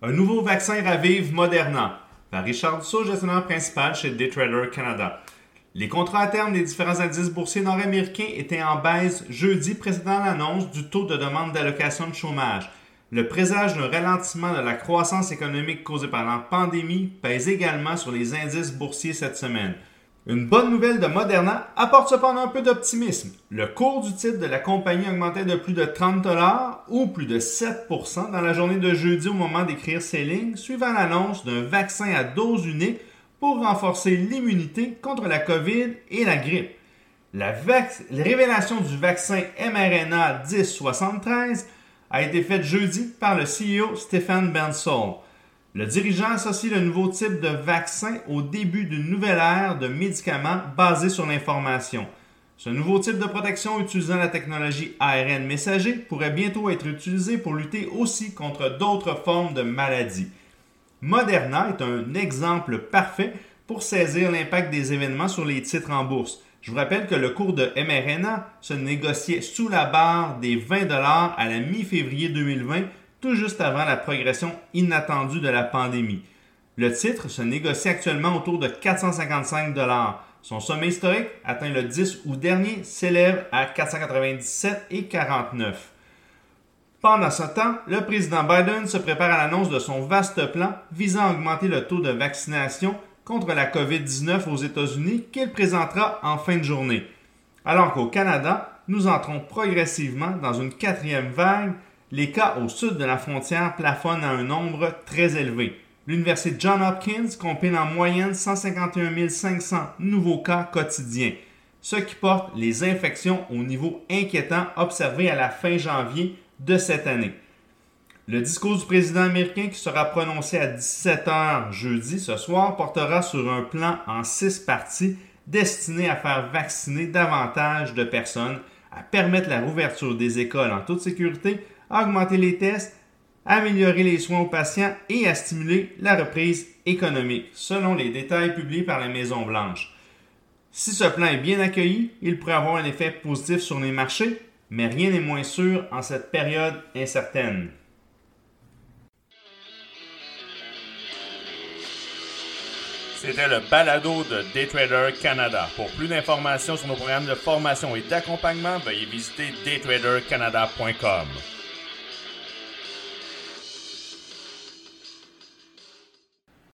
Un nouveau vaccin ravive Moderna par Richard Dussault, gestionnaire principal chez Daytrader Canada. Les contrats à terme des différents indices boursiers nord-américains étaient en baisse jeudi précédant l'annonce du taux de demande d'allocation de chômage. Le présage d'un ralentissement de la croissance économique causée par la pandémie pèse également sur les indices boursiers cette semaine. Une bonne nouvelle de Moderna apporte cependant un peu d'optimisme. Le cours du titre de la compagnie augmentait de plus de 30 dollars ou plus de 7% dans la journée de jeudi au moment d'écrire ces lignes, suivant l'annonce d'un vaccin à dose unique pour renforcer l'immunité contre la COVID et la grippe. La, la révélation du vaccin mRNA 1073 a été faite jeudi par le CEO Stephen Bensol. Le dirigeant associe le nouveau type de vaccin au début d'une nouvelle ère de médicaments basés sur l'information. Ce nouveau type de protection utilisant la technologie ARN messager pourrait bientôt être utilisé pour lutter aussi contre d'autres formes de maladies. Moderna est un exemple parfait pour saisir l'impact des événements sur les titres en bourse. Je vous rappelle que le cours de mRNA se négociait sous la barre des 20 à la mi-février 2020 tout juste avant la progression inattendue de la pandémie. Le titre se négocie actuellement autour de 455 Son sommet historique, atteint le 10 août dernier, s'élève à 497 et 49. Pendant ce temps, le président Biden se prépare à l'annonce de son vaste plan visant à augmenter le taux de vaccination contre la COVID-19 aux États-Unis qu'il présentera en fin de journée. Alors qu'au Canada, nous entrons progressivement dans une quatrième vague les cas au sud de la frontière plafonnent à un nombre très élevé. L'Université John Hopkins compile en moyenne 151 500 nouveaux cas quotidiens, ce qui porte les infections au niveau inquiétant observé à la fin janvier de cette année. Le discours du président américain qui sera prononcé à 17h jeudi ce soir portera sur un plan en six parties destiné à faire vacciner davantage de personnes, à permettre la rouverture des écoles en toute sécurité, augmenter les tests, améliorer les soins aux patients et à stimuler la reprise économique, selon les détails publiés par la Maison-Blanche. Si ce plan est bien accueilli, il pourrait avoir un effet positif sur les marchés, mais rien n'est moins sûr en cette période incertaine. C'était le balado de Daytrader Canada. Pour plus d'informations sur nos programmes de formation et d'accompagnement, veuillez visiter daytradercanada.com.